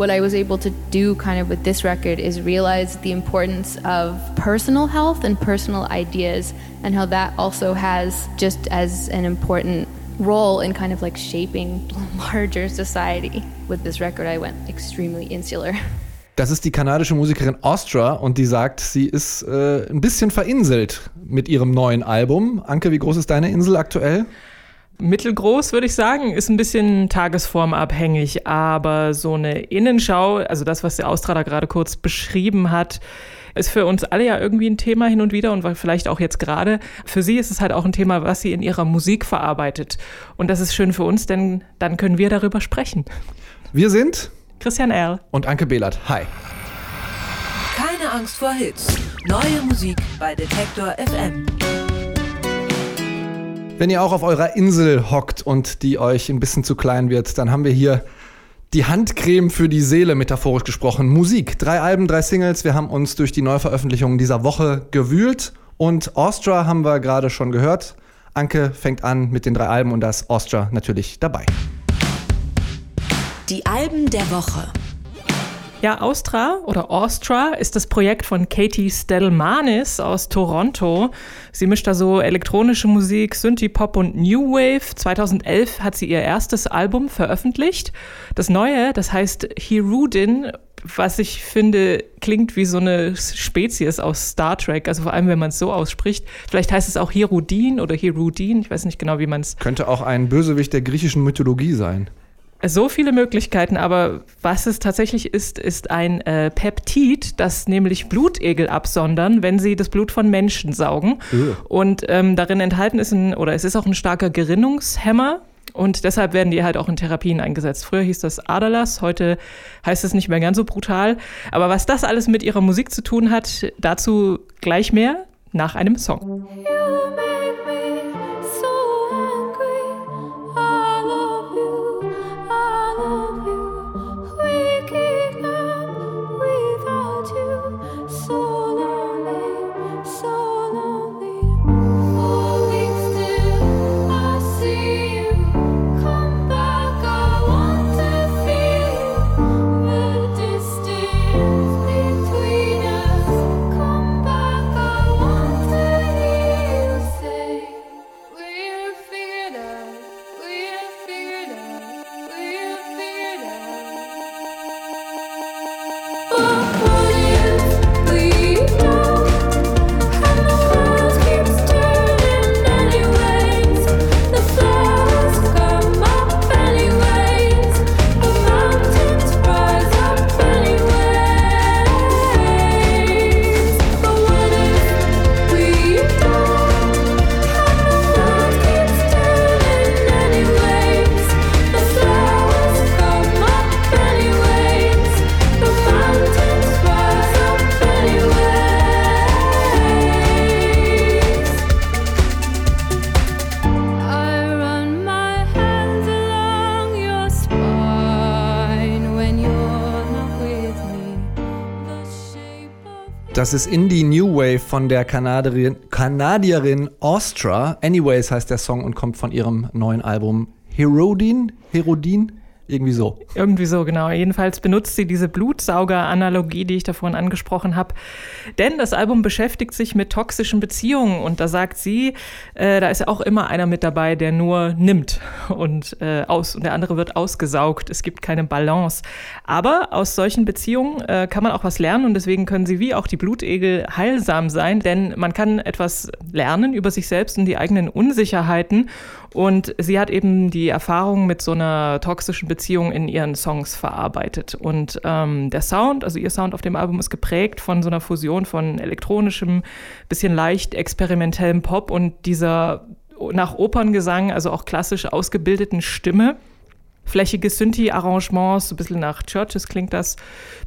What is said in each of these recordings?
what I was able to do kind of with this record is realize the importance of personal health and personal ideas and how that also has just as an important role in kind of like shaping larger society. With this record, I went extremely insular. Das ist die kanadische Musikerin Ostra und die sagt, sie ist äh, ein bisschen verinselt mit ihrem neuen Album. Anke, wie groß ist deine Insel aktuell? Mittelgroß, würde ich sagen, ist ein bisschen tagesformabhängig, aber so eine Innenschau, also das, was der Australer gerade kurz beschrieben hat, ist für uns alle ja irgendwie ein Thema hin und wieder und vielleicht auch jetzt gerade. Für sie ist es halt auch ein Thema, was sie in ihrer Musik verarbeitet. Und das ist schön für uns, denn dann können wir darüber sprechen. Wir sind Christian Erl und Anke Behlert. Hi. Keine Angst vor Hits. Neue Musik bei Detektor FM. Wenn ihr auch auf eurer Insel hockt und die euch ein bisschen zu klein wird, dann haben wir hier die Handcreme für die Seele, metaphorisch gesprochen. Musik. Drei Alben, drei Singles. Wir haben uns durch die Neuveröffentlichungen dieser Woche gewühlt. Und Ostra haben wir gerade schon gehört. Anke fängt an mit den drei Alben und da ist Ostra natürlich dabei. Die Alben der Woche. Ja, Austra oder Austra ist das Projekt von Katie Stelmanis aus Toronto. Sie mischt da so elektronische Musik, Synthie-Pop und New Wave. 2011 hat sie ihr erstes Album veröffentlicht. Das neue, das heißt Hirudin, was ich finde, klingt wie so eine Spezies aus Star Trek, also vor allem, wenn man es so ausspricht. Vielleicht heißt es auch Hirudin oder Hirudin, ich weiß nicht genau, wie man es... Könnte auch ein Bösewicht der griechischen Mythologie sein so viele Möglichkeiten, aber was es tatsächlich ist, ist ein äh, Peptid, das nämlich Blutegel absondern, wenn sie das Blut von Menschen saugen. Uh. Und ähm, darin enthalten ist ein, oder es ist auch ein starker Gerinnungshemmer. Und deshalb werden die halt auch in Therapien eingesetzt. Früher hieß das Adalas, heute heißt es nicht mehr ganz so brutal. Aber was das alles mit ihrer Musik zu tun hat, dazu gleich mehr nach einem Song. Das ist Indie New Wave von der Kanadierin, Kanadierin Ostra. Anyways heißt der Song und kommt von ihrem neuen Album Herodin. Herodin? Irgendwie so. Irgendwie so, genau. Jedenfalls benutzt sie diese Blutsauger-Analogie, die ich da vorhin angesprochen habe. Denn das Album beschäftigt sich mit toxischen Beziehungen und da sagt sie, äh, da ist ja auch immer einer mit dabei, der nur nimmt und äh, aus und der andere wird ausgesaugt. Es gibt keine Balance. Aber aus solchen Beziehungen äh, kann man auch was lernen und deswegen können sie wie auch die Blutegel heilsam sein, denn man kann etwas lernen über sich selbst und die eigenen Unsicherheiten und sie hat eben die Erfahrung mit so einer toxischen Beziehung in ihren Songs verarbeitet. Und ähm, der Sound, also ihr Sound auf dem Album ist geprägt von so einer Fusion von elektronischem, bisschen leicht experimentellem Pop und dieser nach Operngesang, also auch klassisch ausgebildeten Stimme flächige Synthi-Arrangements, so ein bisschen nach Churches klingt das,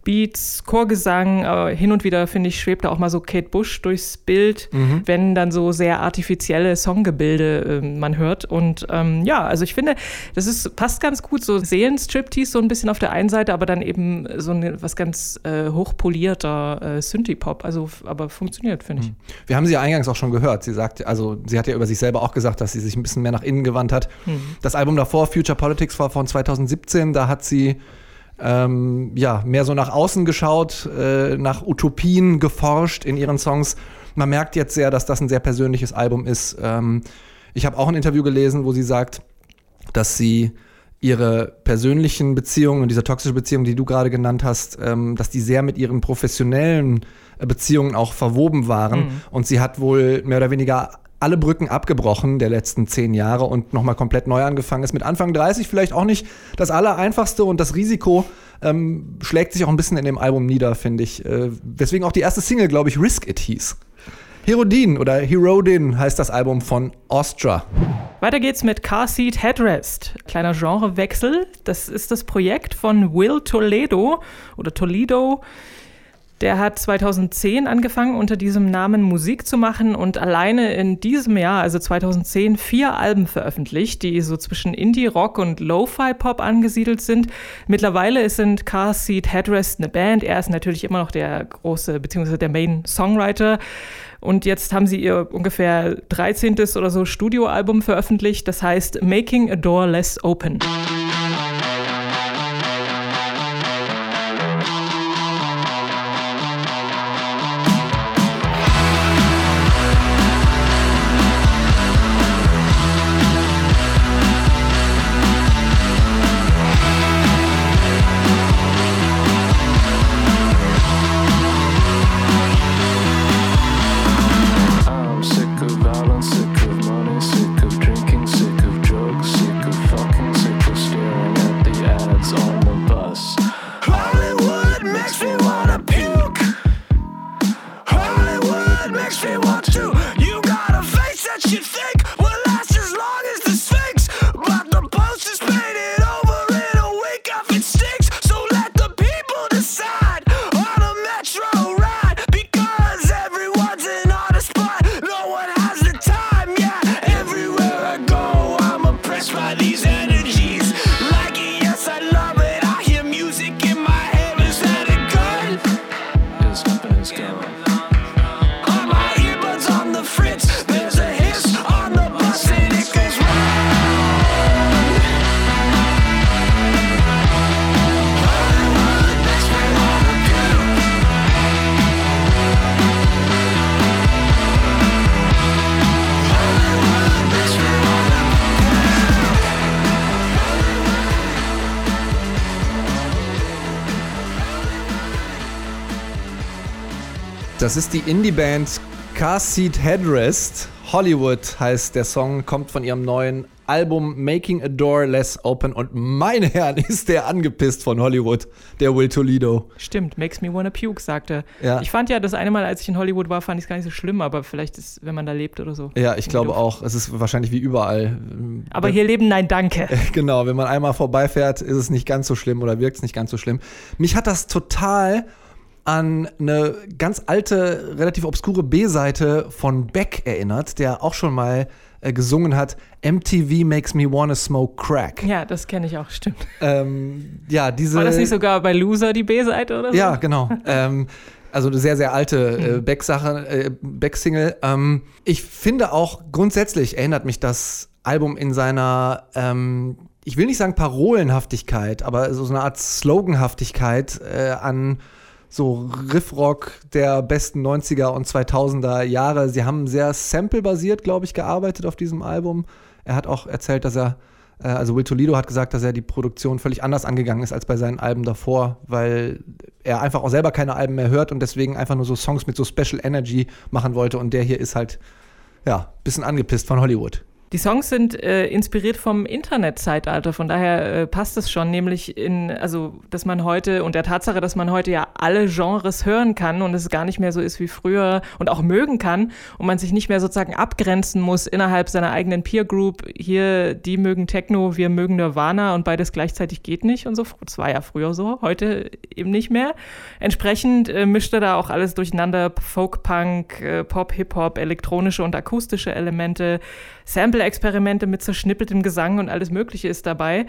Beats, Chorgesang, äh, hin und wieder, finde ich, schwebt da auch mal so Kate Bush durchs Bild, mhm. wenn dann so sehr artifizielle Songgebilde äh, man hört. Und ähm, ja, also ich finde, das ist, passt ganz gut, so Seelenstriptease so ein bisschen auf der einen Seite, aber dann eben so eine, was ganz äh, hochpolierter äh, Synthie-Pop, also aber funktioniert, finde ich. Mhm. Wir haben sie ja eingangs auch schon gehört, sie sagt, also sie hat ja über sich selber auch gesagt, dass sie sich ein bisschen mehr nach innen gewandt hat. Mhm. Das Album davor, Future Politics, war von 2017, da hat sie ähm, ja, mehr so nach außen geschaut, äh, nach Utopien geforscht in ihren Songs. Man merkt jetzt sehr, dass das ein sehr persönliches Album ist. Ähm, ich habe auch ein Interview gelesen, wo sie sagt, dass sie ihre persönlichen Beziehungen und diese toxische Beziehung, die du gerade genannt hast, ähm, dass die sehr mit ihren professionellen äh, Beziehungen auch verwoben waren. Mhm. Und sie hat wohl mehr oder weniger alle Brücken abgebrochen der letzten zehn Jahre und nochmal komplett neu angefangen ist. Mit Anfang 30 vielleicht auch nicht das Allereinfachste und das Risiko ähm, schlägt sich auch ein bisschen in dem Album nieder, finde ich. Äh, weswegen auch die erste Single, glaube ich, Risk It hieß. Herodin oder Herodin heißt das Album von Ostra. Weiter geht's mit Car Seat Headrest. Kleiner Genrewechsel. Das ist das Projekt von Will Toledo oder Toledo. Der hat 2010 angefangen, unter diesem Namen Musik zu machen und alleine in diesem Jahr, also 2010, vier Alben veröffentlicht, die so zwischen Indie-Rock und Lo-Fi-Pop angesiedelt sind. Mittlerweile sind Car Seat Headrest eine Band. Er ist natürlich immer noch der große, beziehungsweise der Main-Songwriter. Und jetzt haben sie ihr ungefähr 13. oder so Studioalbum veröffentlicht, das heißt Making a Door Less Open. Das ist die Indie-Band Car Seat Headrest. Hollywood heißt der Song, kommt von ihrem neuen Album Making a Door Less Open und meine Herren ist der angepisst von Hollywood, der Will Toledo. Stimmt, makes me wanna puke, sagte. Ja. Ich fand ja das eine Mal, als ich in Hollywood war, fand ich es gar nicht so schlimm, aber vielleicht ist, wenn man da lebt oder so. Ja, ich glaube auch. Es ist wahrscheinlich wie überall. Aber hier leben, nein, danke. Genau, wenn man einmal vorbeifährt, ist es nicht ganz so schlimm oder wirkt es nicht ganz so schlimm. Mich hat das total an eine ganz alte, relativ obskure B-Seite von Beck erinnert, der auch schon mal äh, gesungen hat, MTV Makes Me Wanna Smoke Crack. Ja, das kenne ich auch, stimmt. Ähm, ja, diese, War das nicht sogar bei Loser die B-Seite oder so? Ja, genau. ähm, also eine sehr, sehr alte äh, hm. Beck-Sache, äh, Beck-Single. Ähm, ich finde auch grundsätzlich erinnert mich das Album in seiner ähm, ich will nicht sagen Parolenhaftigkeit, aber so eine Art Sloganhaftigkeit äh, an so Riffrock der besten 90er und 2000er Jahre. Sie haben sehr sample-basiert, glaube ich, gearbeitet auf diesem Album. Er hat auch erzählt, dass er, äh, also Will Toledo hat gesagt, dass er die Produktion völlig anders angegangen ist als bei seinen Alben davor, weil er einfach auch selber keine Alben mehr hört und deswegen einfach nur so Songs mit so Special Energy machen wollte. Und der hier ist halt, ja, bisschen angepisst von Hollywood. Die Songs sind äh, inspiriert vom Internetzeitalter, von daher äh, passt es schon, nämlich in, also, dass man heute und der Tatsache, dass man heute ja alle Genres hören kann und es gar nicht mehr so ist wie früher und auch mögen kann und man sich nicht mehr sozusagen abgrenzen muss innerhalb seiner eigenen Peer Group. Hier, die mögen Techno, wir mögen Nirvana und beides gleichzeitig geht nicht und so. Das war ja früher so, heute eben nicht mehr. Entsprechend äh, mischt er da auch alles durcheinander: Folk, Punk, äh, Pop, Hip Hop, elektronische und akustische Elemente. Sample-Experimente mit zerschnippeltem Gesang und alles Mögliche ist dabei.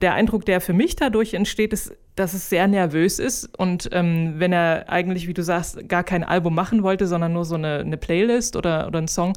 Der Eindruck, der für mich dadurch entsteht, ist, dass es sehr nervös ist. Und ähm, wenn er eigentlich, wie du sagst, gar kein Album machen wollte, sondern nur so eine, eine Playlist oder, oder einen Song,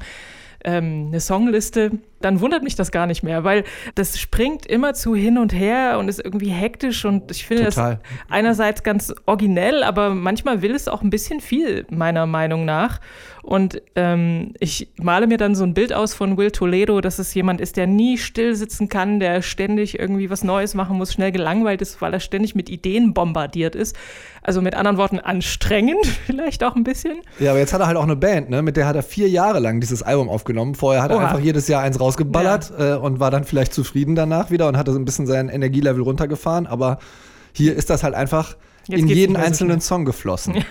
ähm, eine Songliste, dann wundert mich das gar nicht mehr, weil das springt immer zu hin und her und ist irgendwie hektisch und ich finde Total. das einerseits ganz originell, aber manchmal will es auch ein bisschen viel, meiner Meinung nach. Und ähm, ich male mir dann so ein Bild aus von Will Toledo, dass es jemand ist, der nie still sitzen kann, der ständig irgendwie was Neues machen muss, schnell gelangweilt ist, weil er ständig mit Ideen bombardiert ist. Also mit anderen Worten anstrengend vielleicht auch ein bisschen. Ja, aber jetzt hat er halt auch eine Band, ne? mit der hat er vier Jahre lang dieses Album aufgenommen. Vorher hat er Oha. einfach jedes Jahr eins rausgeballert äh, und war dann vielleicht zufrieden danach wieder und hatte so ein bisschen sein Energielevel runtergefahren. Aber hier ist das halt einfach Jetzt in jeden einzelnen. Song geflossen.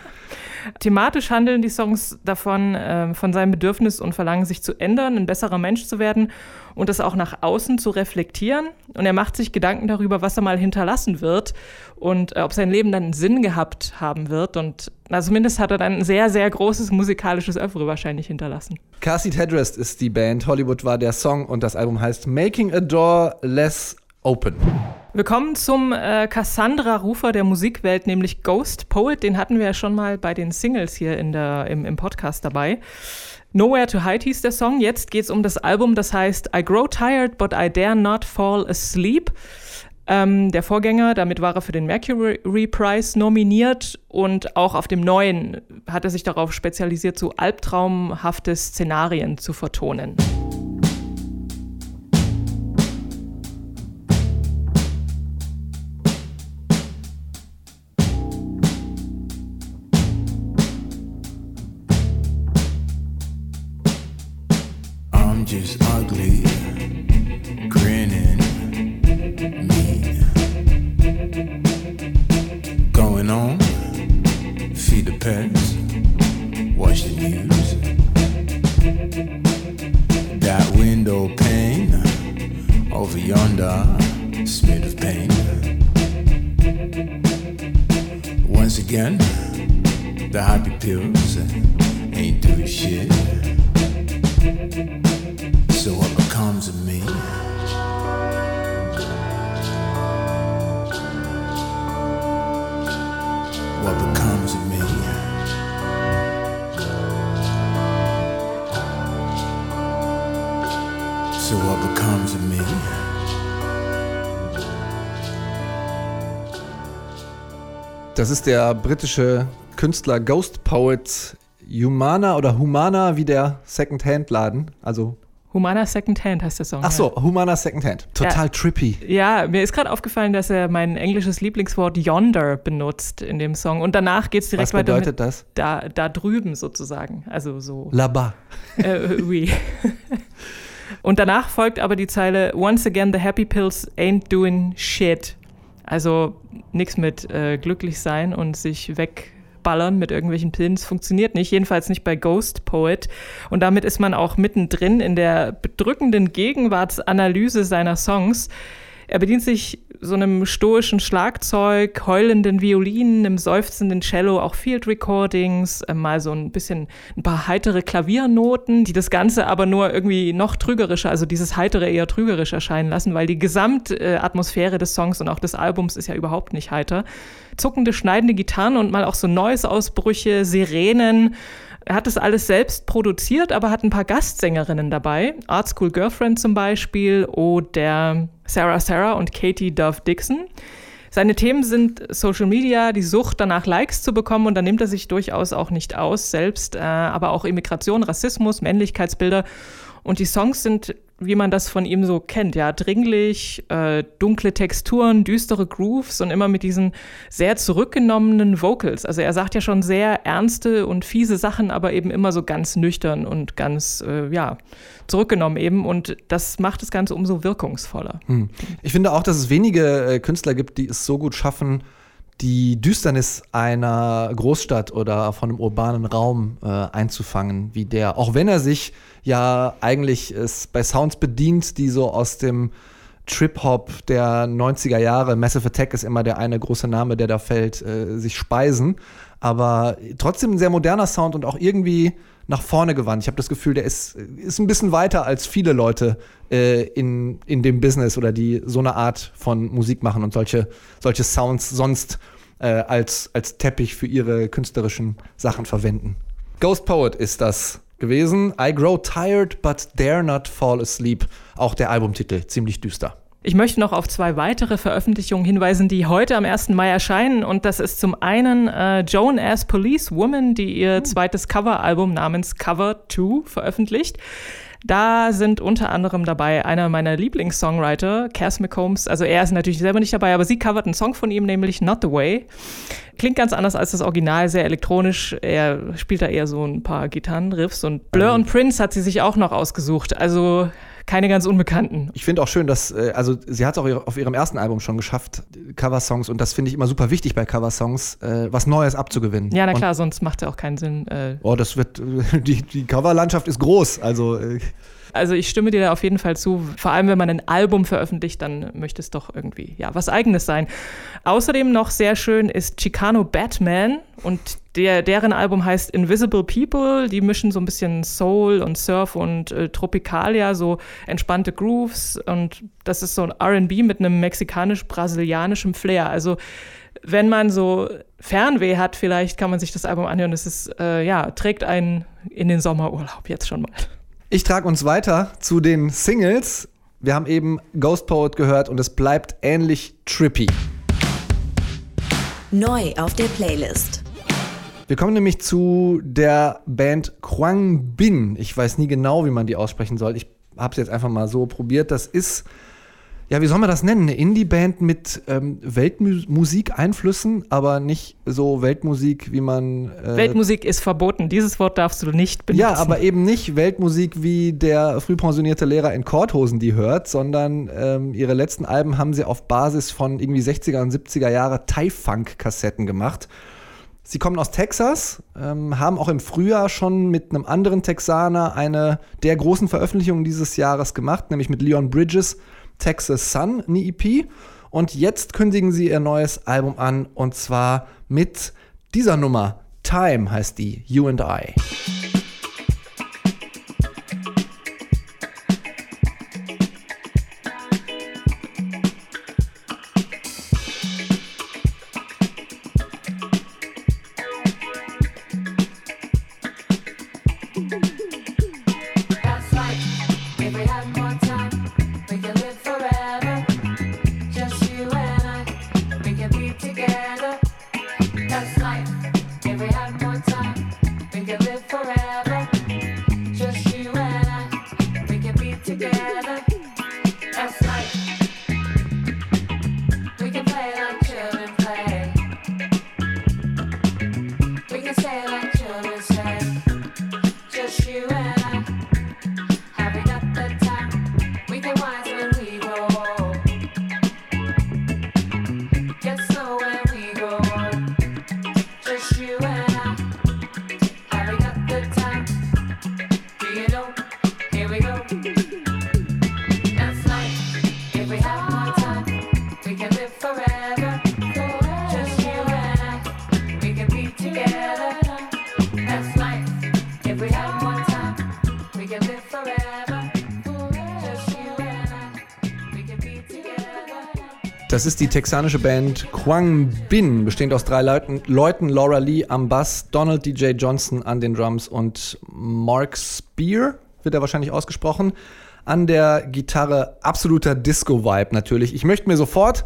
Thematisch handeln die Songs davon, ähm, von seinem Bedürfnis und Verlangen, sich zu ändern, ein besserer Mensch zu werden und das auch nach außen zu reflektieren. Und er macht sich Gedanken darüber, was er mal hinterlassen wird und äh, ob sein Leben dann Sinn gehabt haben wird. Und na, zumindest hat er dann ein sehr, sehr großes musikalisches Oeuvre wahrscheinlich hinterlassen. Car Seat Headrest ist die Band, Hollywood war der Song und das Album heißt Making a Door Less Open. Wir kommen zum äh, Cassandra-Rufer der Musikwelt, nämlich Ghost Poet. Den hatten wir ja schon mal bei den Singles hier in der, im, im Podcast dabei. Nowhere to Hide hieß der Song. Jetzt geht es um das Album, das heißt I Grow Tired, but I Dare Not Fall Asleep. Ähm, der Vorgänger, damit war er für den Mercury Prize nominiert und auch auf dem neuen hat er sich darauf spezialisiert, so albtraumhafte Szenarien zu vertonen. I'm just ugly, grinning, me. Going on, feed the pets, watch the news. That window pane over yonder, smeared of pain. Once again, the happy pills ain't doing shit. So what becomes of me? What becomes of me? So what becomes of me? Das ist der britische Künstler Ghost Poet Humana oder Humana wie der Second-Hand-Laden. Also, Humana Second Hand heißt der Song. ach so, Humana Second-Hand. Total Ja. trippy. Ja, mir ist gerade aufgefallen, dass er mein englisches Lieblingswort yonder benutzt in dem Song. Und danach geht es direkt Was weiter mit bedeutet das? da, da drüben sozusagen. Also so. Là-bas. Äh, oui. Und danach folgt aber die Zeile Once again, the happy pills ain't doing shit. Also nichts mit äh, glücklich sein und sich wegballern mit irgendwelchen Pillen. Das funktioniert nicht, jedenfalls nicht bei Ghost Poet. Und damit ist man auch mittendrin in der bedrückenden Gegenwartsanalyse seiner Songs. Er bedient sich so einem stoischen Schlagzeug, heulenden Violinen, einem seufzenden Cello, auch Field Recordings, äh, mal so ein bisschen ein paar heitere Klaviernoten, die das Ganze aber nur irgendwie noch trügerischer, also dieses heitere eher trügerisch erscheinen lassen, weil die Gesamtatmosphäre des Songs und auch des Albums ist ja überhaupt nicht heiter. Zuckende, schneidende Gitarren und mal auch so Noise-Ausbrüche, Sirenen. Er hat das alles selbst produziert, aber hat ein paar Gastsängerinnen dabei. Art School Girlfriend zum Beispiel oder Sarah Sarah und Katie Dove Dixon. Seine Themen sind Social Media, die Sucht danach Likes zu bekommen und da nimmt er sich durchaus auch nicht aus selbst, äh, aber auch Immigration, Rassismus, Männlichkeitsbilder und die Songs sind, wie man das von ihm so kennt, ja, dringlich, äh, dunkle Texturen, düstere Grooves und immer mit diesen sehr zurückgenommenen Vocals. Also er sagt ja schon sehr ernste und fiese Sachen, aber eben immer so ganz nüchtern und ganz, äh, ja, zurückgenommen eben. Und das macht das Ganze umso wirkungsvoller. Hm. Ich finde auch, dass es wenige äh, Künstler gibt, die es so gut schaffen, die Düsternis einer Großstadt oder von einem urbanen Raum äh, einzufangen, wie der. Auch wenn er sich ja eigentlich es bei Sounds bedient, die so aus dem Trip-Hop der 90er Jahre, Massive Attack ist immer der eine große Name, der da fällt, äh, sich speisen. Aber trotzdem ein sehr moderner Sound und auch irgendwie nach vorne gewandt. Ich habe das Gefühl, der ist, ist ein bisschen weiter als viele Leute äh, in, in dem Business oder die so eine Art von Musik machen und solche, solche Sounds sonst äh, als, als Teppich für ihre künstlerischen Sachen verwenden. Ghost Poet ist das gewesen. I Grow Tired But Dare Not Fall Asleep. Auch der Albumtitel, ziemlich düster. Ich möchte noch auf zwei weitere Veröffentlichungen hinweisen, die heute am 1. Mai erscheinen. Und das ist zum einen äh, Joan as Police Woman, die ihr zweites Coveralbum namens Cover 2 veröffentlicht. Da sind unter anderem dabei einer meiner Lieblingssongwriter, Cass McCombs. Also er ist natürlich selber nicht dabei, aber sie covert einen Song von ihm, nämlich Not the Way. Klingt ganz anders als das Original, sehr elektronisch. Er spielt da eher so ein paar Gitarrenriffs und Blur und Prince hat sie sich auch noch ausgesucht. Also keine ganz Unbekannten. Ich finde auch schön, dass, äh, also sie hat es auch auf ihrem ersten Album schon geschafft, Coversongs, und das finde ich immer super wichtig bei Coversongs, äh, was Neues abzugewinnen. Ja, na Und klar, sonst macht es ja auch keinen Sinn. Äh, Oh, das wird, die, die Coverlandschaft ist groß. Also, äh, Also ich stimme dir da auf jeden Fall zu. Vor allem, wenn man ein Album veröffentlicht, dann möchte es doch irgendwie ja was Eigenes sein. Außerdem noch sehr schön ist Chicano Batman und der, deren Album heißt Invisible People. Die mischen so ein bisschen Soul und Surf und äh, Tropicalia, so entspannte Grooves und das ist so ein R&B mit einem mexikanisch-brasilianischen Flair. Also wenn man so Fernweh hat, vielleicht kann man sich das Album anhören. Es ist äh, ja trägt einen in den Sommerurlaub jetzt schon mal. Ich trage uns weiter zu den Singles. Wir haben eben Ghost Poet gehört und es bleibt ähnlich trippy. Neu auf der Playlist. Wir kommen nämlich zu der Band Kwang Bin. Ich weiß nie genau, wie man die aussprechen soll. Ich habe es jetzt einfach mal so probiert. Das ist, ja, wie soll man das nennen? Eine Indie-Band mit ähm, Weltmusik-Einflüssen, aber nicht so Weltmusik, wie man. Äh, Weltmusik ist verboten. Dieses Wort darfst du nicht benutzen. Ja, aber eben nicht Weltmusik, wie der früh pensionierte Lehrer in Korthosen die hört, sondern ähm, ihre letzten Alben haben sie auf Basis von irgendwie 60er und 70er Jahre Thai-Funk-Kassetten gemacht. Sie kommen aus Texas, ähm, haben auch im Frühjahr schon mit einem anderen Texaner eine der großen Veröffentlichungen dieses Jahres gemacht, nämlich mit Leon Bridges, Texas Sun, eine EP. Und jetzt kündigen sie ihr neues Album an und zwar mit dieser Nummer. Time heißt die, You and I. Das ist die texanische Band Kwang Bin, bestehend aus drei Leuten, Leuten Laura Lee am Bass, Donald DJ Johnson an den Drums und Mark Spear, wird er wahrscheinlich ausgesprochen, an der Gitarre. Absoluter Disco-Vibe natürlich. Ich möchte mir sofort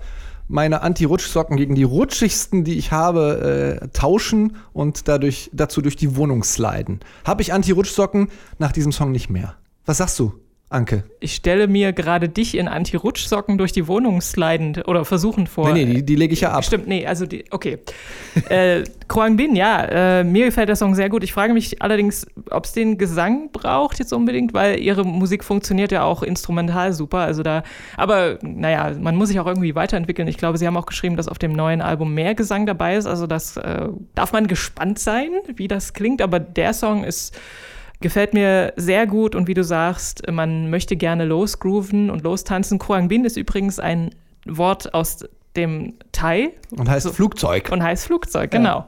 meine Anti-Rutschsocken gegen die rutschigsten, die ich habe, äh, tauschen und dadurch, dazu durch die Wohnung sliden. Habe ich Anti-Rutschsocken nach diesem Song nicht mehr. Was sagst du, Anke? Ich stelle mir gerade dich in Anti-Rutschsocken durch die Wohnung slidend oder versuchen vor. Nee, nee, die, die lege ich ja ab. Stimmt, nee, also die, okay. äh, Kwang Bin, ja, äh, mir gefällt der Song sehr gut. Ich frage mich allerdings, ob es den Gesang braucht jetzt unbedingt, weil ihre Musik funktioniert ja auch instrumental super. Also da, aber naja, man muss sich auch irgendwie weiterentwickeln. Ich glaube, sie haben auch geschrieben, dass auf dem neuen Album mehr Gesang dabei ist. Also das äh, darf man gespannt sein, wie das klingt. Aber der Song ist Gefällt mir sehr gut und wie du sagst, man möchte gerne losgrooven und lostanzen. Koang Bin ist übrigens ein Wort aus dem Thai Und heißt So. Flugzeug. und heißt Flugzeug, genau.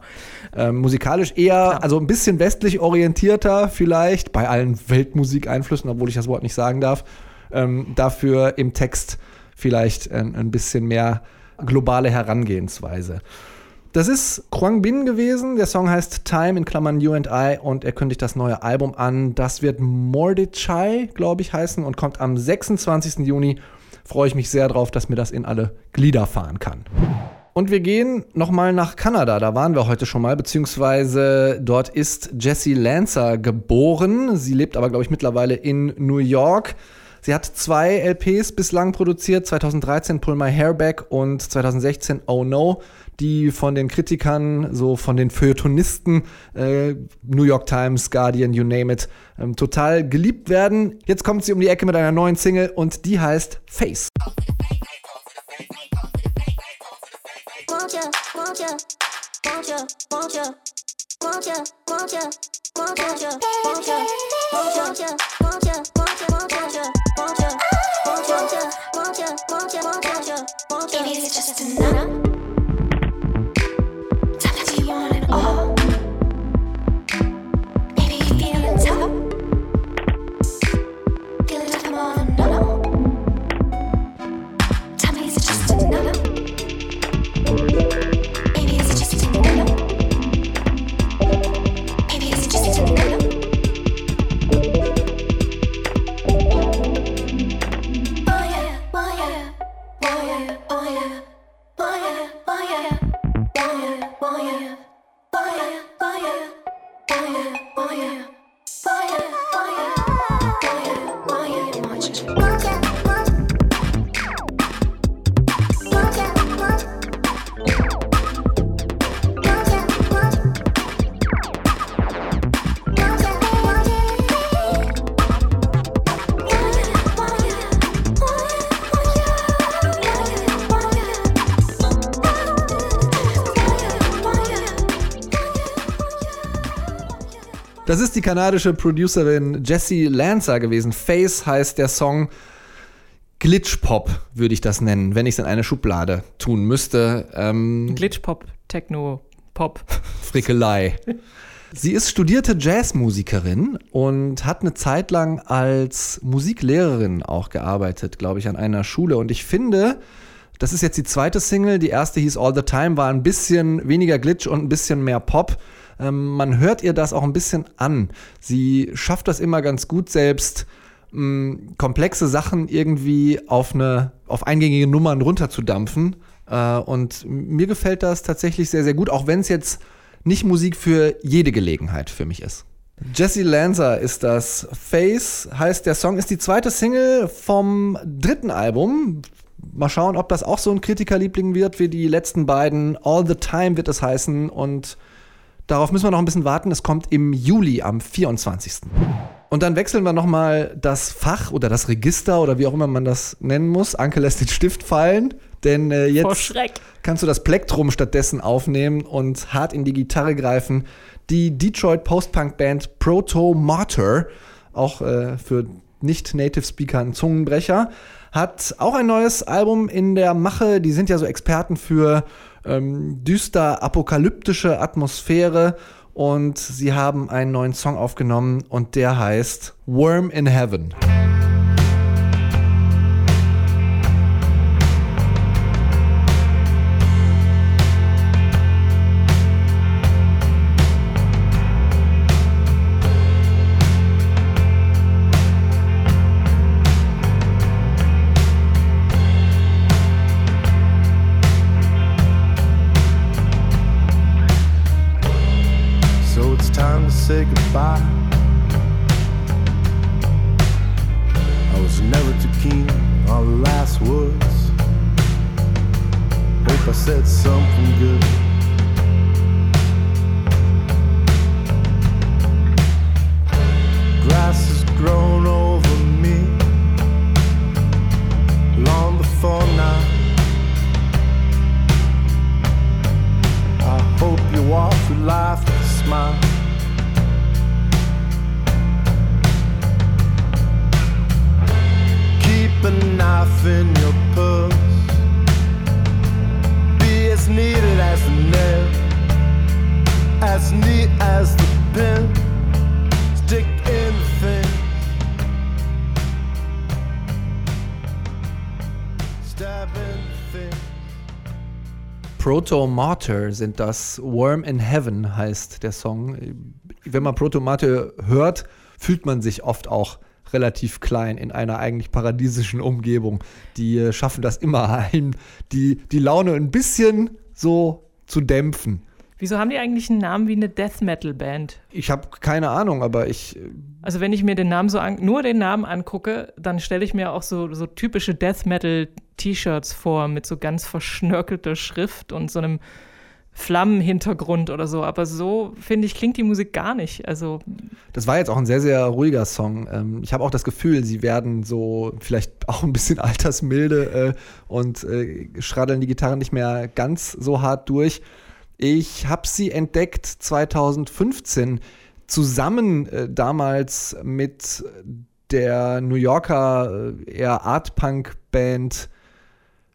Ähm, musikalisch eher, also ein bisschen westlich orientierter vielleicht, bei allen Weltmusikeinflüssen, obwohl ich das Wort nicht sagen darf. Ähm, dafür im Text vielleicht ein, ein bisschen mehr globale Herangehensweise. Das ist Kwang Bin gewesen. Der Song heißt Time in Klammern You and I und er kündigt das neue Album an. Das wird Mordechai, glaube ich, heißen und kommt am 26. Juni. Freue ich mich sehr drauf, dass mir das in alle Glieder fahren kann. Und wir gehen nochmal nach Kanada. Da waren wir heute schon mal, beziehungsweise dort ist Jessie Lancer geboren. Sie lebt aber, glaube ich, mittlerweile in New York. Sie hat zwei LPs bislang produziert, 2013 Pull My Hair Back und 2016 Oh No, die von den Kritikern, so von den Feuilletonisten, äh, New York Times, Guardian, you name it, ähm, total geliebt werden. Jetzt kommt sie um die Ecke mit einer neuen Single und die heißt Face. won't you, won't you, oh yeah, oh yeah, Das ist die kanadische Producerin Jessie Lancer gewesen. Face heißt der Song. Glitch-Pop würde ich das nennen, wenn ich es in eine Schublade tun müsste. Ähm, Glitch-Pop, Techno, Pop. Frickelei. Sie ist studierte Jazzmusikerin und hat eine Zeit lang als Musiklehrerin auch gearbeitet, glaube ich, an einer Schule. Und ich finde, das ist jetzt die zweite Single. Die erste hieß All the Time, war ein bisschen weniger Glitch und ein bisschen mehr Pop. Ähm, man hört ihr das auch ein bisschen an. Sie schafft das immer ganz gut selbst, mh, komplexe Sachen irgendwie auf eine, auf eingängige Nummern runterzudampfen. Äh, und mir gefällt das tatsächlich sehr, sehr gut, auch wenn es jetzt nicht Musik für jede Gelegenheit für mich ist. Jesse Lanza ist das. Face heißt der Song, ist die zweite Single vom dritten Album. Mal schauen, ob das auch so ein Kritikerliebling wird wie die letzten beiden. All the Time wird es heißen und darauf müssen wir noch ein bisschen warten. Es kommt im Juli am 24. Und dann wechseln wir nochmal das Fach oder das Register oder wie auch immer man das nennen muss. Anke lässt den Stift fallen, denn äh, jetzt kannst du das Plektrum stattdessen aufnehmen und hart in die Gitarre greifen. Die Detroit Post-Punk-Band Proto Martyr, auch äh, für Nicht-Native-Speaker ein Zungenbrecher, hat auch ein neues Album in der Mache. Die sind ja so Experten für ähm, düster apokalyptische Atmosphäre und sie haben einen neuen Song aufgenommen und der heißt Worm in Heaven. Before now. I hope you walk through life with a smile. Keep a knife in your purse. Be as needed as the nail, as neat as the pin. Proto Martyr sind das. Worm in Heaven heißt der Song. Wenn man Proto Martyr hört, fühlt man sich oft auch relativ klein in einer eigentlich paradiesischen Umgebung. Die äh, schaffen das immer ein, die, die Laune ein bisschen so zu dämpfen. Wieso haben die eigentlich einen Namen wie eine Death Metal Band? Ich habe keine Ahnung, aber ich. äh, Also wenn ich mir den Namen so an, nur den Namen angucke, dann stelle ich mir auch so, so typische Death Metal T-Shirts vor mit so ganz verschnörkelter Schrift und so einem Flammenhintergrund oder so. Aber so finde ich klingt die Musik gar nicht. Also Das war jetzt auch ein sehr, sehr ruhiger Song. Ähm, ich habe auch das Gefühl, sie werden so vielleicht auch ein bisschen altersmilde äh, und äh, schraddeln die Gitarre nicht mehr ganz so hart durch. Ich habe sie entdeckt 2015 zusammen äh, damals mit der New Yorker äh, eher Art-Punk-Band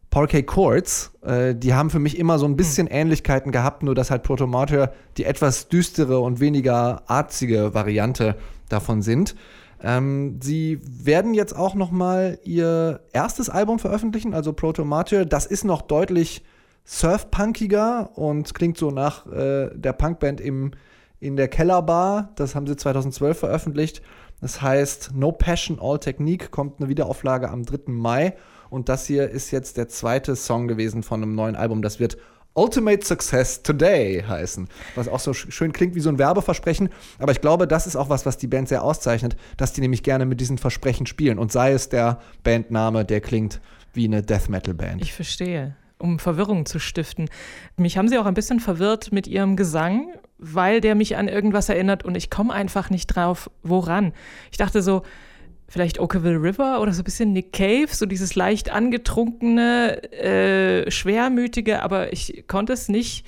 Paul K. Courts, äh, die haben für mich immer so ein bisschen Ähnlichkeiten gehabt, nur dass halt Proto Martyr die etwas düstere und weniger arzige Variante davon sind. Ähm, sie werden jetzt auch noch mal ihr erstes Album veröffentlichen, also Proto Martyr. Das ist noch deutlich surfpunkiger und klingt so nach äh, der Punkband im, in der Kellerbar. Das haben sie 2012 veröffentlicht. Das heißt No Passion, All Technique kommt eine Wiederauflage am 3. Mai. Und das hier ist jetzt der zweite Song gewesen von einem neuen Album. Das wird Ultimate Success Today heißen. Was auch so sch- schön klingt wie so ein Werbeversprechen. Aber ich glaube, das ist auch was, was die Band sehr auszeichnet, dass die nämlich gerne mit diesen Versprechen spielen. Und sei es der Bandname, der klingt wie eine Death Metal Band. ich verstehe, um Verwirrung zu stiften. Mich haben sie auch ein bisschen verwirrt mit ihrem Gesang, weil der mich an irgendwas erinnert und ich komme einfach nicht drauf, woran. Ich dachte so, vielleicht Oakville River oder so ein bisschen Nick Cave, so dieses leicht angetrunkene, äh, schwermütige, aber ich konnte es nicht.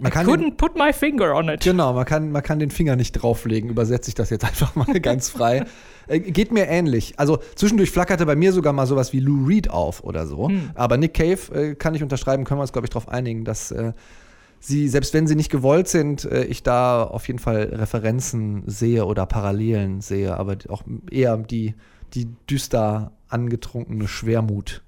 Man I kann couldn't put my finger on it. Genau, man kann, man kann den Finger nicht drauflegen. Übersetze ich das jetzt einfach mal ganz frei. Äh, geht mir ähnlich. Also zwischendurch flackerte bei mir sogar mal sowas wie Lou Reed auf oder so. Aber Nick Cave äh, kann ich unterschreiben, können wir uns, glaube ich, darauf einigen, dass äh, sie, selbst wenn sie nicht gewollt sind, äh, ich da auf jeden Fall Referenzen sehe oder Parallelen sehe, aber auch eher die, die düster angetrunkene Schwermut.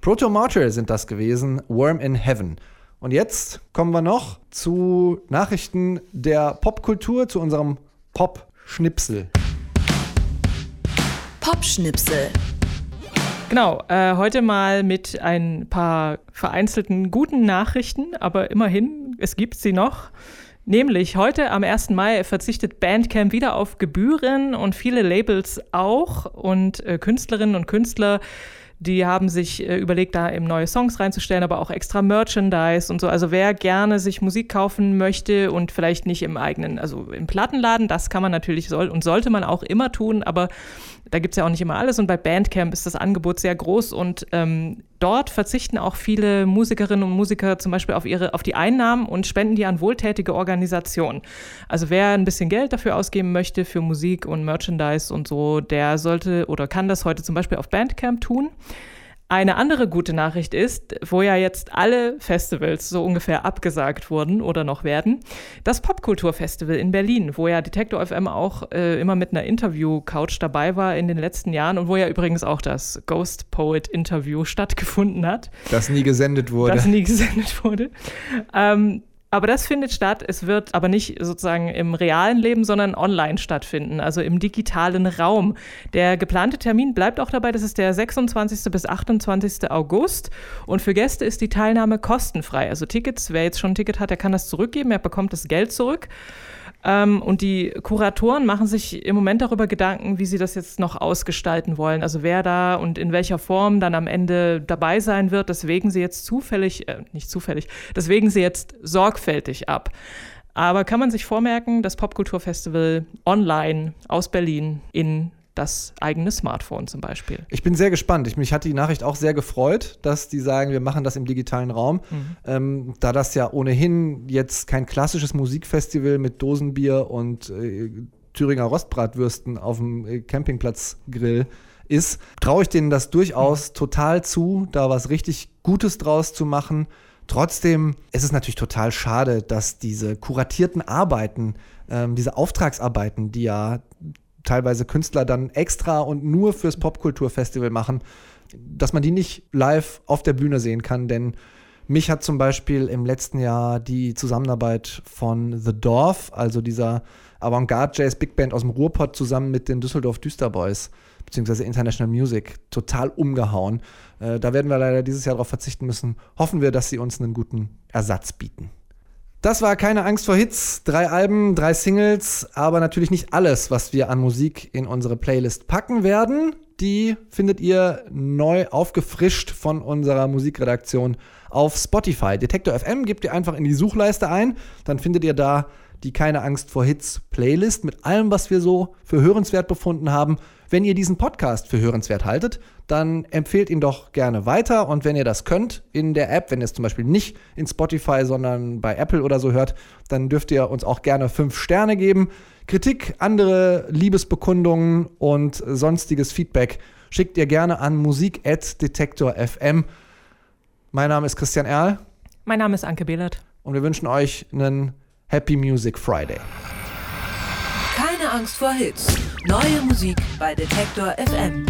Proto Martyr sind das gewesen, Worm in Heaven. Und jetzt kommen wir noch zu Nachrichten der Popkultur, zu unserem Pop-Schnipsel. Popschnipsel. Genau, äh, heute mal mit ein paar vereinzelten guten Nachrichten, aber immerhin, es gibt sie noch. Nämlich heute am 1. Mai verzichtet Bandcamp wieder auf Gebühren und viele Labels auch und äh, Künstlerinnen und Künstler, die haben sich äh, überlegt, da eben neue Songs reinzustellen, aber auch extra Merchandise und so. Also wer gerne sich Musik kaufen möchte und vielleicht nicht im eigenen, also im Plattenladen, das kann man natürlich soll und sollte man auch immer tun, aber da gibt es ja auch nicht immer alles und bei Bandcamp ist das Angebot sehr groß und ähm, dort verzichten auch viele Musikerinnen und Musiker zum Beispiel auf, ihre, auf die Einnahmen und spenden die an wohltätige Organisationen. Also wer ein bisschen Geld dafür ausgeben möchte für Musik und Merchandise und so, der sollte oder kann das heute zum Beispiel auf Bandcamp tun. Eine andere gute Nachricht ist, wo ja jetzt alle Festivals so ungefähr abgesagt wurden oder noch werden, das Popkulturfestival in Berlin, wo ja Detektor FM auch äh, immer mit einer Interview-Couch dabei war in den letzten Jahren und wo ja übrigens auch das Ghost Poet Interview stattgefunden hat Das nie gesendet wurde. das nie gesendet wurde. Ähm, aber das findet statt. Es wird aber nicht sozusagen im realen Leben, sondern online stattfinden, also im digitalen Raum. Der geplante Termin bleibt auch dabei. Das ist der 26. bis 28. August. Und für Gäste ist die Teilnahme kostenfrei. Also Tickets, wer jetzt schon ein Ticket hat, der kann das zurückgeben. Er bekommt das Geld zurück. Ähm, und die Kuratoren machen sich im Moment darüber Gedanken, wie sie das jetzt noch ausgestalten wollen. Also wer da und in welcher Form dann am Ende dabei sein wird, das wägen sie jetzt zufällig, äh, nicht zufällig, das wägen sie jetzt sorgfältig ab. Aber kann man sich vormerken, das Popkulturfestival online aus Berlin in das eigene Smartphone zum Beispiel. Ich bin sehr gespannt. Ich, mich hat die Nachricht auch sehr gefreut, dass die sagen, wir machen das im digitalen Raum. Ähm, da das ja ohnehin jetzt kein klassisches Musikfestival mit Dosenbier und äh, Thüringer Rostbratwürsten auf dem äh, Campingplatzgrill ist, traue ich denen das durchaus total zu, da was richtig Gutes draus zu machen. Trotzdem ist es natürlich total schade, dass diese kuratierten Arbeiten, ähm, diese Auftragsarbeiten, die ja teilweise Künstler dann extra und nur fürs Popkulturfestival machen, dass man die nicht live auf der Bühne sehen kann, denn Mich hat zum Beispiel im letzten Jahr die Zusammenarbeit von The Dorf, also dieser Avantgarde-Jazz-Big Band aus dem Ruhrpott, zusammen mit den Düsseldorf Düsterboys, beziehungsweise International Music, total umgehauen. Äh, da werden wir leider dieses Jahr darauf verzichten müssen. Hoffen wir, dass sie uns einen guten Ersatz bieten. Das war keine Angst vor Hits. Drei Alben, drei Singles, aber natürlich nicht alles, was wir an Musik in unsere Playlist packen werden. Die findet ihr neu aufgefrischt von unserer Musikredaktion auf Spotify. Detektor FM gebt ihr einfach in die Suchleiste ein, dann findet ihr da die Keine Angst vor Hits Playlist mit allem, was wir so für hörenswert befunden haben. Wenn ihr diesen Podcast für hörenswert haltet, dann empfehlt ihn doch gerne weiter. Und wenn ihr das könnt in der App, wenn ihr es zum Beispiel nicht in Spotify, sondern bei Apple oder so hört, dann dürft ihr uns auch gerne fünf Sterne geben. Kritik, andere Liebesbekundungen und sonstiges Feedback schickt ihr gerne an musik.detektor.fm. Mein Name ist Christian Erl Mein Name ist Anke Behlert. und wir wünschen euch einen Happy Music Friday. Keine Angst vor Hits. Neue Musik bei Detektor FM.